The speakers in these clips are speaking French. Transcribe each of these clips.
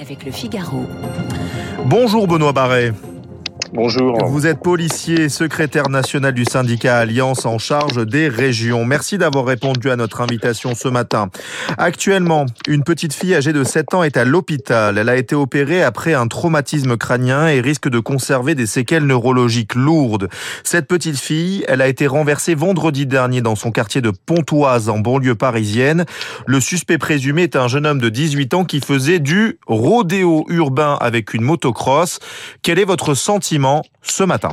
avec le Figaro. Bonjour Benoît Barret. Bonjour. Vous êtes policier, secrétaire national du syndicat Alliance en charge des régions. Merci d'avoir répondu à notre invitation ce matin. Actuellement, une petite fille âgée de 7 ans est à l'hôpital. Elle a été opérée après un traumatisme crânien et risque de conserver des séquelles neurologiques lourdes. Cette petite fille, elle a été renversée vendredi dernier dans son quartier de Pontoise en banlieue parisienne. Le suspect présumé est un jeune homme de 18 ans qui faisait du rodéo urbain avec une motocross. Quel est votre sentiment ce matin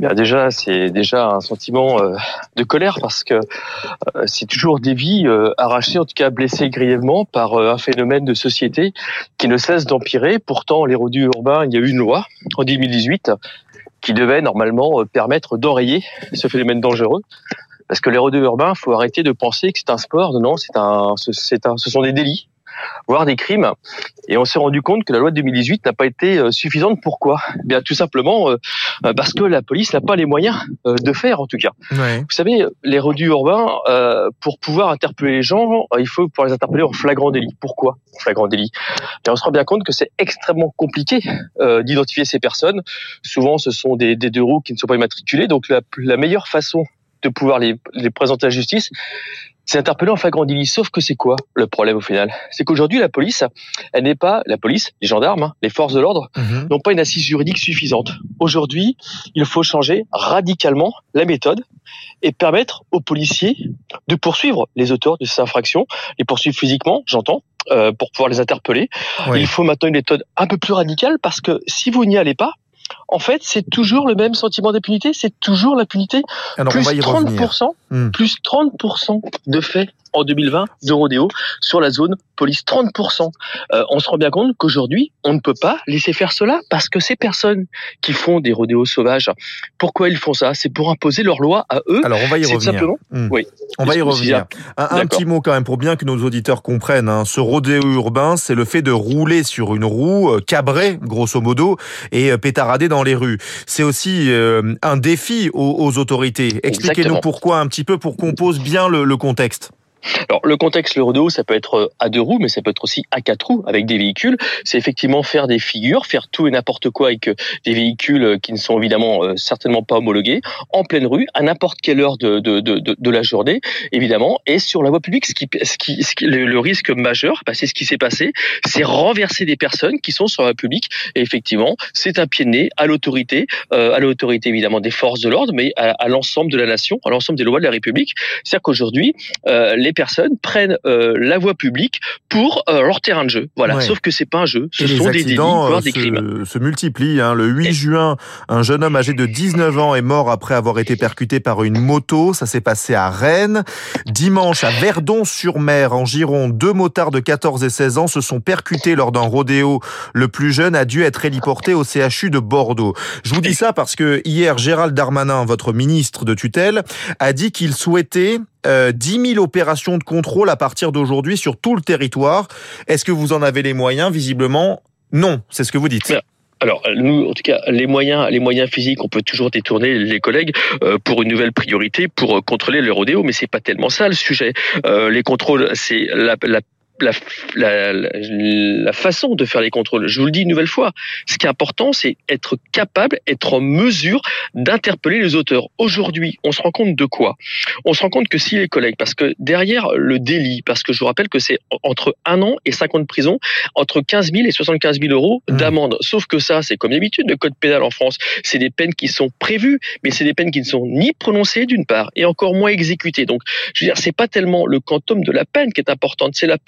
Bien déjà, c'est déjà un sentiment euh, de colère parce que euh, c'est toujours des vies euh, arrachées, en tout cas blessées grièvement par un phénomène de société qui ne cesse d'empirer. Pourtant, les rodus urbains, il y a eu une loi en 2018 qui devait normalement permettre d'enrayer ce phénomène dangereux. Parce que les rodus urbains, faut arrêter de penser que c'est un sport. Non, c'est un, c'est un, ce sont des délits voire des crimes. Et on s'est rendu compte que la loi de 2018 n'a pas été euh, suffisante. Pourquoi? Eh Bien tout simplement euh, euh, parce que la police n'a pas les moyens de faire, en tout cas. Vous savez, les redus urbains, pour pouvoir interpeller les gens, il faut pouvoir les interpeller en flagrant délit. Pourquoi? Flagrant délit Et on se rend bien compte que c'est extrêmement compliqué d'identifier ces personnes. Souvent, ce sont des, des deux roues qui ne sont pas immatriculées. Donc la, la meilleure façon de pouvoir les, les présenter à la justice, c'est interpellé en flagrant délit. Sauf que c'est quoi le problème au final? C'est qu'aujourd'hui, la police, elle n'est pas la police, les gendarmes, hein, les forces de l'ordre, mhm. n'ont pas une assise juridique suffisante. Aujourd'hui, il faut changer radicalement la méthode et permettre aux policiers de poursuivre les auteurs de ces infractions, les poursuivre physiquement, j'entends, euh, pour pouvoir les interpeller. Il faut maintenant une méthode un peu plus radicale parce que si vous n'y allez pas, en fait, c'est toujours le même sentiment d'impunité, c'est toujours l'impunité. Plus 30%, hmm. plus 30% de faits en 2020 de rodéo sur la zone police 30%. Euh, on se rend bien compte qu'aujourd'hui, on ne peut pas laisser faire cela parce que ces personnes qui font des rodéos sauvages, pourquoi ils font ça? C'est pour imposer leur loi à eux. Alors on va y revenir. Simplement... Hmm. Oui. On va y revenir. Un, petit mot quand même pour bien que nos auditeurs comprennent. Hein. Ce rodéo urbain, c'est le fait de rouler sur une roue euh, cabrée, grosso modo, et euh, pétarader dans les rues. C'est aussi un défi aux, autorités. Expliquez-nous pourquoi un petit peu pour qu'on pose bien le contexte. Alors le contexte le rodéo, ça peut être euh, à deux roues, mais ça peut être aussi à quatre roues avec des véhicules. C'est effectivement faire des figures, faire tout et n'importe quoi avec euh, des véhicules euh, qui ne sont évidemment certainement pas homologués, en pleine rue, à n'importe quelle heure de, de, de, de, la journée, évidemment, et sur la voie publique. Ce qui, ce qui, ce qui le, risque majeur, bah, c'est ce qui s'est passé, c'est renverser des personnes qui sont sur la voie publique. Et effectivement, c'est un pied de nez à l'autorité, à l'autorité évidemment des forces de l'ordre, mais à, l'ensemble de la nation, à l'ensemble des lois de la République. C'est-à-dire qu'aujourd'hui, les personnes prennent euh, la voie publique pour euh, leur terrain de jeu. Voilà. Sauf que c'est pas un jeu, ce sont des délits, voire des se, crimes. Se multiplient. Hein. Le 8 juin, un jeune homme âgé de 19 ans est mort après avoir été percuté par une moto. Ça s'est passé à Rennes. Dimanche, à Verdon-sur-Mer, en Gironde, deux motards de 14 et 16 ans se sont percutés lors d'un rodéo. Le plus jeune a dû être héliporté au CHU de Bordeaux. Je vous dis ça parce que hier, Gérald Darmanin, votre ministre de tutelle, a dit qu'il souhaitait euh, 10 000 opérations de contrôle à partir d'aujourd'hui sur tout le territoire. Est-ce que vous en avez les moyens? Visiblement, non. C'est ce que vous dites. Alors nous, en tout cas, les moyens, les moyens physiques, on peut toujours détourner les collègues euh, pour une nouvelle priorité pour contrôler le rodéo, mais c'est pas tellement ça le sujet. Euh, les contrôles, c'est la la, la, la, façon de faire les contrôles. Je vous le dis une nouvelle fois, ce qui est important, c'est être capable, être en mesure d'interpeller les auteurs. Aujourd'hui, on se rend compte de quoi? On se rend compte que si les collègues, parce que derrière le délit, parce que je vous rappelle que c'est entre un an et cinq ans de prison, entre 15 000 et 75 000 euros mmh. d'amende. Sauf que ça, c'est comme d'habitude, le code pénal en France, c'est des peines qui sont prévues, mais c'est des peines qui ne sont ni prononcées d'une part, et encore moins exécutées. Donc, je veux dire, c'est pas tellement le quantum de la peine qui est importante, c'est la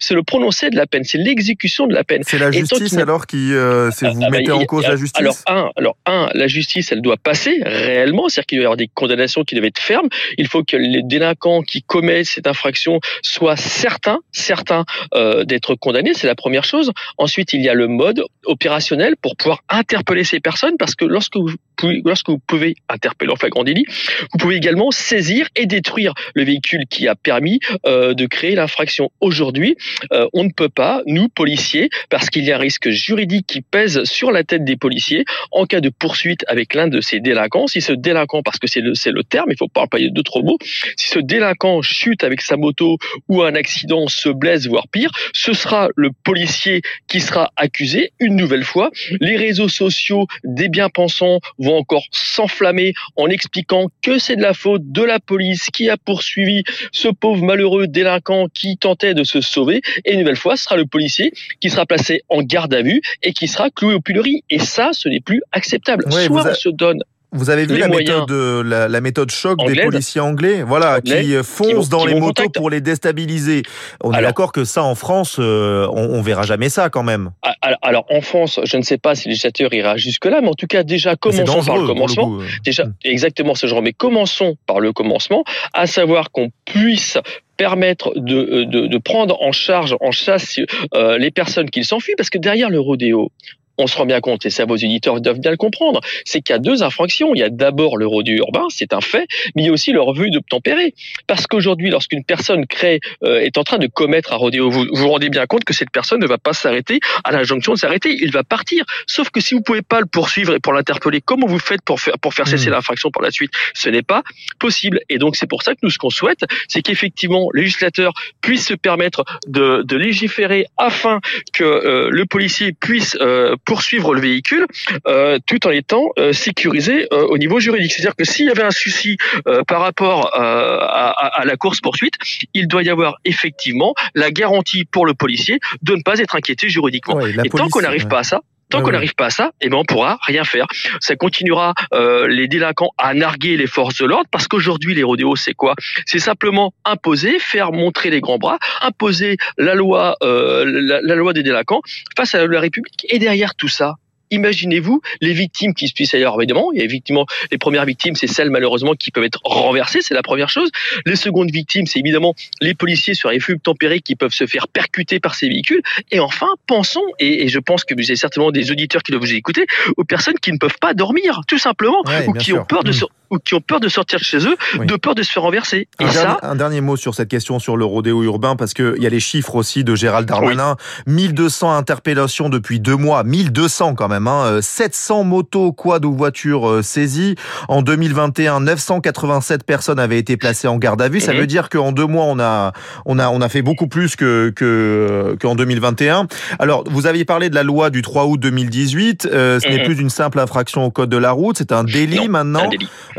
c'est le prononcé de la peine, c'est l'exécution de la peine. C'est la justice alors qui, euh, vous ah, mettez bah, en cause la justice. Alors un, alors un, la justice, elle doit passer réellement, c'est-à-dire qu'il doit y avoir des condamnations qui doivent être fermes. Il faut que les délinquants qui commettent cette infraction soient certains, certains euh, d'être condamnés. C'est la première chose. Ensuite, il y a le mode opérationnel pour pouvoir interpeller ces personnes, parce que lorsque vous pouvez, lorsque vous pouvez interpeller en flagrant délit, vous pouvez également saisir et détruire le véhicule qui a permis euh, de créer l'infraction. Aujourd'hui euh, on ne peut pas, nous, policiers, parce qu'il y a un risque juridique qui pèse sur la tête des policiers en cas de poursuite avec l'un de ces délinquants. Si ce délinquant, parce que c'est le, le terme, il faut pas employer d'autres mots, si ce délinquant chute avec sa moto ou un accident se blesse, voire pire, ce sera le policier qui sera accusé une nouvelle fois. Les réseaux sociaux des bien-pensants encore s'enflammer en expliquant que c'est de la faute de la police qui a poursuivi ce pauvre malheureux délinquant qui tentait de se sauver. Et une nouvelle fois, ce sera le policier qui sera placé en garde à vue et qui sera cloué au pilori. Et ça, ce n'est plus acceptable. Soit on se donne vous avez vu la méthode, la, la, méthode choc des policiers anglais, voilà, qui foncent dans les motos pour les déstabiliser. On est d'accord que ça, en France, euh, on, on, verra jamais ça quand même. Ah, alors, en France, je ne sais pas si le législateur ira jusque-là, mais en tout cas, déjà, commençons par le commencement. déjà, hmm. exactement ce genre, mais commençons par le commencement, à savoir qu'on puisse permettre de, de, de, prendre en charge, en chasse euh, les personnes qui s'enfuient, parce que derrière le rodéo, on se rend bien compte, et ça vos éditeurs doivent bien le comprendre, c'est qu'il y a deux infractions. Il y a d'abord le rodéo urbain, c'est un fait, mais il y a aussi le revue d'obtempérer. Parce qu'aujourd'hui, lorsqu'une personne crée, euh, est en train de commettre un rodéo, vous vous rendez bien compte que cette personne ne va pas s'arrêter à l'injonction de s'arrêter, il va partir. Sauf que si vous pouvez pas le poursuivre et pour l'interpeller, comment vous faites pour faire, pour faire cesser mmh. l'infraction par la suite? Ce n'est pas possible. Et donc c'est pour ça que nous, ce qu'on souhaite, c'est qu'effectivement, le législateur puisse se permettre de, de légiférer afin que euh, le policier puisse euh, poursuivre le véhicule euh, tout en étant euh, sécurisé euh, au niveau juridique. C'est-à-dire que s'il y avait un souci par rapport à, à, la course poursuite, il doit y avoir effectivement la garantie pour le policier de ne pas être inquiété juridiquement. Et tant qu'on n'arrive pas à ça, Tant qu'on n'arrive pas à ça, eh ben on pourra rien faire. Ça continuera euh, les délinquants à narguer les forces de l'ordre parce qu'aujourd'hui les rodéos c'est quoi? C'est simplement imposer, faire montrer les grands bras, imposer la loi, euh, la, la, loi des délinquants face à la République. Et derrière tout ça, imaginez-vous les victimes qui se puissent ailleurs, évidemment. Il y a effectivement les premières victimes, c'est celles malheureusement qui peuvent être renversées, c'est la première chose. Les secondes victimes, c'est évidemment les policiers sur les flux tempérés qui peuvent se faire percuter par ces véhicules. Et enfin, pensons, et, je pense que vous avez certainement des auditeurs qui doivent vous écouter, aux personnes qui ne peuvent pas dormir, tout simplement, ou qui ont peur de mmh. Ou qui ont peur de sortir de chez eux, de peur de se faire renverser. Et un, ça... dernier, un dernier mot sur cette question sur le rodéo urbain, parce qu'il y a les chiffres aussi de Gérald Darmanin. 1200 interpellations depuis deux mois, 1200 quand même. 700 hein. euh, motos, quad ou voitures euh, saisies. En 2021, 987 personnes avaient été placées en garde à vue. Ça mhm. veut dire qu'en deux mois, on a, on a, on a fait beaucoup plus que, que, qu'en 2021. Alors, vous aviez parlé de la loi du 3 août 2018. Euh, ce n'est mhm. plus une simple infraction au code de la route. C'est un délit maintenant.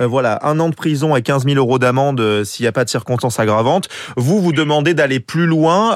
Voilà, un an de prison et 15 000 euros d'amende s'il n'y a pas de circonstances aggravantes. Vous, vous demandez d'aller plus loin.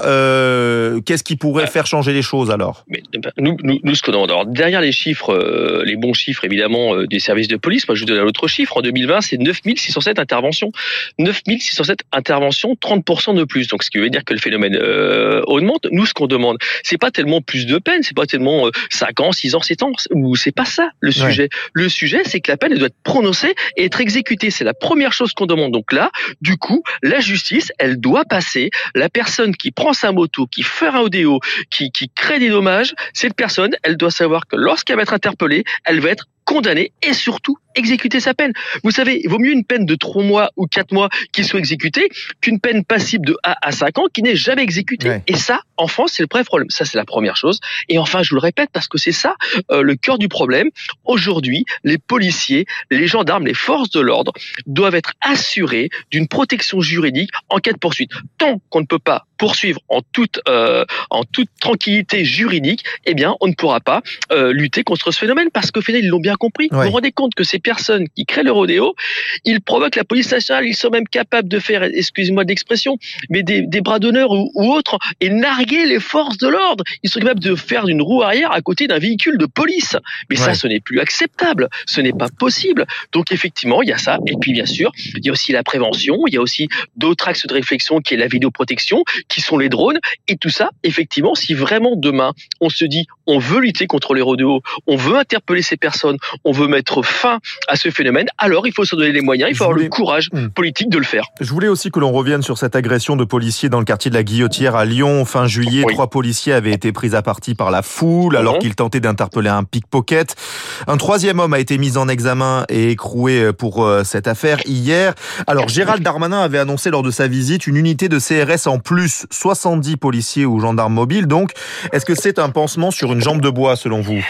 qu'est-ce qui pourrait faire changer les choses alors? Mais, nous, nous, nous, ce que alors, derrière les chiffres, euh, les bons chiffres évidemment euh, des services de police. Moi, je vous donne un autre chiffre. En 2020, c'est 9607 interventions. 9607 interventions, 30% de plus. Donc, ce qui veut dire que le phénomène euh, augmente. Nous, ce qu'on demande, c'est pas tellement plus de peine, c'est pas tellement 5 ans, 6 ans, 7 ans, ou c'est pas ça le sujet. Le sujet, c'est que la peine elle doit être prononcée et être exécutée. C'est la première chose qu'on demande. Donc là, du coup, la justice, elle doit passer. La personne qui prend sa moto, qui fait un audio, qui, qui crée des dommages, cette personne, elle doit savoir que lorsqu'elle va être interpellée, elle va être condamnée et surtout exécuter sa peine. Vous savez, il vaut mieux une peine de 3 mois ou 4 mois qui soit exécutée qu'une peine passible de 1 à 5 ans qui n'est jamais exécutée. Et ça, en France, c'est le vrai problème. Ça, c'est la première chose. Et enfin, je vous le répète, parce que c'est ça euh, le cœur du problème. Aujourd'hui, les policiers, les gendarmes, les forces de l'ordre doivent être assurés d'une protection juridique en cas de poursuite. Tant qu'on ne peut pas poursuivre en toute, euh, en toute tranquillité juridique, eh bien, on ne pourra pas euh, lutter contre ce phénomène parce que finalement, ils l'ont bien compris. Vous vous rendez compte que ces personnes qui créent le rodéo, ils provoquent la police nationale, ils sont même capables de faire, excusez-moi d'expression, mais des, des bras d'honneur ou, ou autres et narguer les forces de l'ordre. Ils sont capables de faire une roue arrière à côté d'un véhicule de police. Mais ça, ce n'est plus acceptable. Ce n'est pas possible. Donc effectivement, il y a ça. Et puis bien sûr, il y a aussi la prévention. Il y a aussi d'autres axes de réflexion qui est la vidéoprotection, qui sont les drones. Et tout ça, effectivement, si vraiment demain on se dit on veut lutter contre les rodéos, on veut interpeller ces personnes, on veut mettre fin à ce phénomène, alors il faut se donner les moyens, il faut avoir le courage hmm. politique de le faire. Je voulais aussi que l'on revienne sur cette agression de policiers dans le quartier de la Guillotière à Lyon fin juillet. Trois policiers avaient été pris à partie par la foule alors mhm. qu'ils tentaient d'interpeller un pickpocket. Un troisième homme a été mis en examen et écroué pour euh, cette affaire hier. Alors Gérald Darmanin avait annoncé lors de sa visite une unité de CRS en plus plus 70 policiers ou gendarmes mobiles. Donc, est-ce que c'est un pansement sur une jambe de bois selon vous?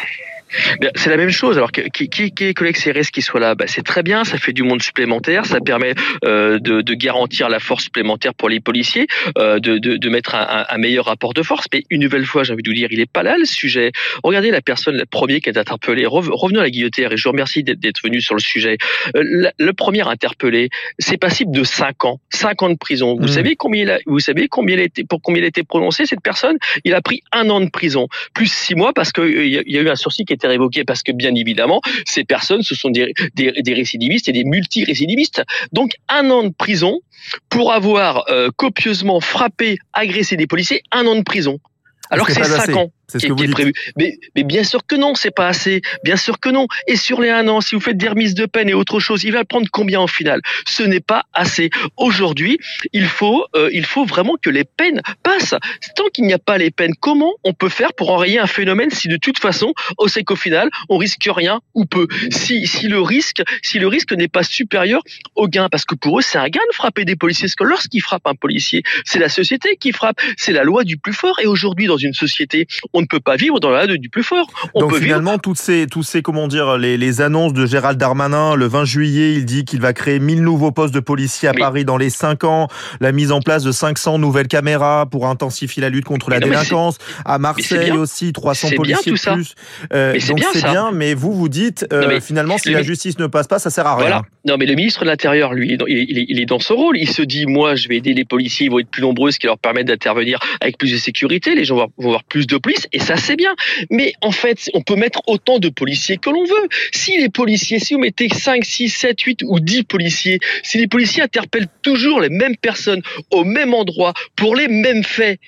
C'est la même chose. Alors, qui, qui, qui est collègue CRS qui soit là? Bah, C'est très bien, ça fait du monde supplémentaire, ça permet euh, de, de, garantir la force supplémentaire pour les policiers, euh, de, de, de, mettre un, un, meilleur rapport de force. Mais une nouvelle fois, j'ai envie de vous dire, il est pas là le sujet. Regardez la personne, le premier qui est interpellé. Revenons à la guillotière et je vous remercie d'être venu sur le sujet. Euh, le premier interpellé, c'est passible de 5 ans. 5 ans de prison. Vous mmh. savez combien il a, vous savez combien il a été, pour combien il a été prononcé cette personne? Il a pris un an de prison, plus 6 mois parce qu'il euh, y a eu un sursis qui était révoqué parce que bien évidemment, ces personnes, ce sont des, des, récidivistes et des multirécidivistes. Donc un an de prison pour avoir euh, copieusement frappé, agressé des policiers, un an de prison. Alors que c'est 5 ans. C'est ce que vous prévu. Mais, mais, bien sûr que non, c'est pas assez. Bien sûr que non. Et sur les un an, si vous faites des remises de peine et autre chose, il va prendre combien au final Ce n'est pas assez. Aujourd'hui, il faut, euh, il faut vraiment que les peines passent. Tant qu'il n'y a pas les peines, comment on peut faire pour enrayer un phénomène si de toute façon, on sait qu'au final, on risque rien ou peu? Si, si le risque, si le risque n'est pas supérieur au gain, parce que pour eux, c'est un gain de frapper des policiers. Parce que lorsqu'ils frappent un policier, c'est la société qui frappe, c'est la loi du plus fort. Et aujourd'hui, dans une société, on ne peut pas vivre dans la loi du plus fort. On Donc finalement, toutes ces, tous ces, comment dire, les, les, annonces de Gérald Darmanin, le 20 juillet, il dit qu'il va créer 1000 nouveaux postes de policiers à Paris dans les 5 ans, la mise en place de 500 nouvelles caméras pour intensifier la lutte contre la délinquance. À Marseille aussi, 300 policiers de plus. Euh, donc c'est bien, mais vous, vous dites, euh, finalement, si la justice ne passe pas, ça sert à rien. Voilà. Non, mais le ministre de l'Intérieur, lui, il est, il est dans ce rôle. Il se dit, moi, je vais aider les policiers, ils vont être plus nombreux, ce qui leur permet d'intervenir avec plus de sécurité. Les gens vont avoir plus de police, et ça, c'est bien. Mais en fait, on peut mettre autant de policiers que l'on veut. Si les policiers, si vous mettez 5, 6, 7, 8 ou 10 policiers, si les policiers interpellent toujours les mêmes personnes au même endroit pour les mêmes faits,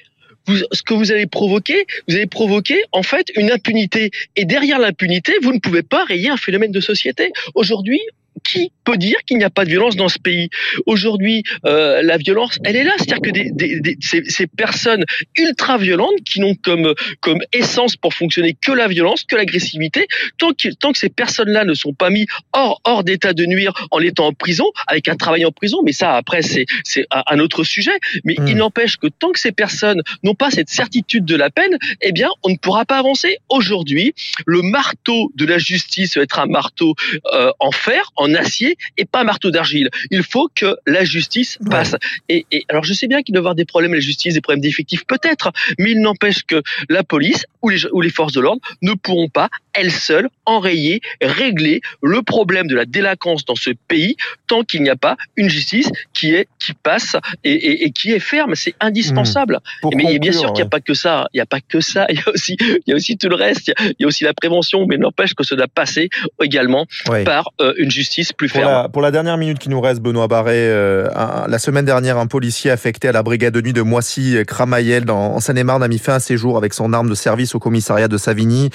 ce que vous allez provoquer, vous allez provoquer en fait une impunité. Et derrière l'impunité, vous ne pouvez pas rayer un phénomène de société. Aujourd'hui, qui peut dire qu'il n'y a pas de violence dans ce pays? Aujourd'hui, euh, la violence, elle est là. C'est-à-dire que des, des, des, ces, ces, personnes ultra violentes qui n'ont comme comme essence pour fonctionner que la violence, que l'agressivité, tant que tant que ces personnes-là ne sont pas mis hors hors d'état de nuire en étant en prison, avec un travail en prison, mais ça après c'est c'est un autre sujet. Mais il hmm. n'empêche que tant que ces personnes n'ont pas cette certitude de la peine, eh bien on ne pourra pas avancer. Aujourd'hui, le marteau de la justice va être un marteau euh, en fer, en acier et pas un marteau d'argile. Il faut que la justice passe. Et, et, alors je sais bien qu'il doit y avoir des problèmes la justice, des problèmes d'effectifs peut-être, mais il n'empêche que la police ou les, ou les forces de l'ordre ne pourront pas elles seules enrayer, régler le problème de la délinquance dans ce pays tant qu'il n'y a pas une justice qui est qui passe et, et, et qui est ferme. C'est indispensable. Mmh. Mais bien sûr qu'il n'y a pas que ça. Il n'y a pas que ça. Il y a aussi il y a aussi tout le reste. Il y a, aussi la prévention, mais n'empêche que cela passer également par euh, une justice plus pour La, pour la dernière minute qui nous reste, Benoît Barré, euh, la semaine dernière, un policier affecté à la brigade de nuit de Moissy-Cramayel en Seine-et-Marne a mis fin à ses jours avec son arme de service au commissariat de Savigny.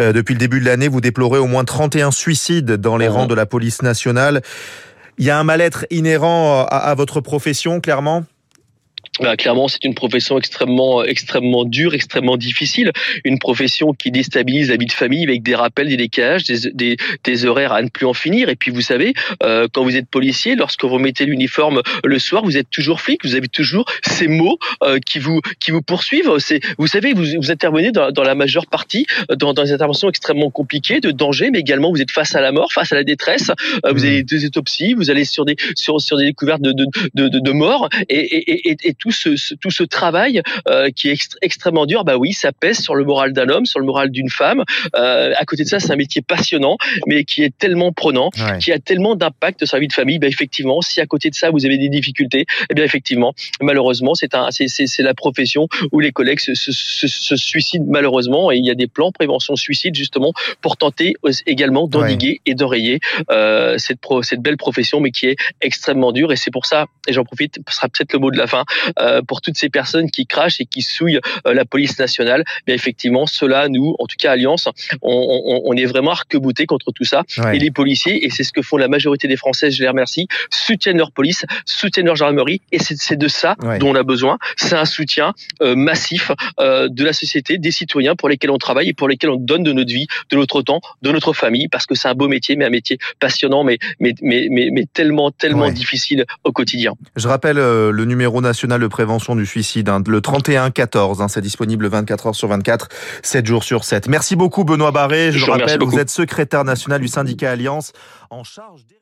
Euh, depuis le début de l'année, vous déplorez au moins 31 suicides dans les rangs de la police nationale. Il y a un mal-être inhérent à, à votre profession, clairement? Clairement, c'est une profession extrêmement, extrêmement dure, extrêmement difficile. Une profession qui déstabilise la vie de famille avec des rappels, des décalages, des, des, des horaires à ne plus en finir. Et puis, vous savez, euh, quand vous êtes policier, lorsque vous mettez l'uniforme le soir, vous êtes toujours flic. Vous avez toujours ces mots euh, qui vous qui vous poursuivent. C'est, vous savez, vous, vous intervenez dans, dans la majeure partie dans, dans des interventions extrêmement compliquées, de danger, mais également vous êtes face à la mort, face à la détresse. Euh, vous mmh. avez des autopsies, vous allez sur des sur sur des découvertes de de de, de, de mort et, et, et, et tout ce, tout ce travail euh, qui est extrêmement dur, bah oui, ça pèse sur le moral d'un homme, sur le moral d'une femme. Euh, à côté de ça, c'est un métier passionnant, mais qui est tellement prenant, qui a tellement d'impact sur la vie de famille. Bah effectivement, si à côté de ça vous avez des difficultés, eh bien effectivement, malheureusement, c'est un, c'est la profession où les collègues se, se, se, suicident malheureusement, et il y a des plans prévention suicide justement pour tenter également d'endiguer et d'enrayer euh, cette, pro, cette belle profession, mais qui est extrêmement dure. Et c'est pour ça, et j'en profite, ce sera peut-être le mot de la fin, pour toutes ces personnes qui crachent et qui souillent euh, la police nationale. Bien effectivement, cela, nous, en tout cas Alliance, on, on, on est vraiment arc-bouté contre tout ça. Et les policiers, et c'est ce que font la majorité des Français, je les remercie, soutiennent leur police, soutiennent leur gendarmerie, et c'est de ça dont on a besoin. C'est un soutien euh, massif de la société, des citoyens pour lesquels on travaille et pour lesquels on donne de notre vie, de notre temps, de notre famille, parce que c'est un beau métier, mais un métier passionnant, mais mais mais mais, mais tellement tellement difficile au quotidien. Je rappelle le numéro national de prévention du suicide, hein, le 31-14. Hein, c'est disponible 24 heures sur 24, 7 jours sur 7. Merci beaucoup Benoît Barré. Je, Je le rappelle, vous êtes secrétaire national du syndicat Alliance en charge des...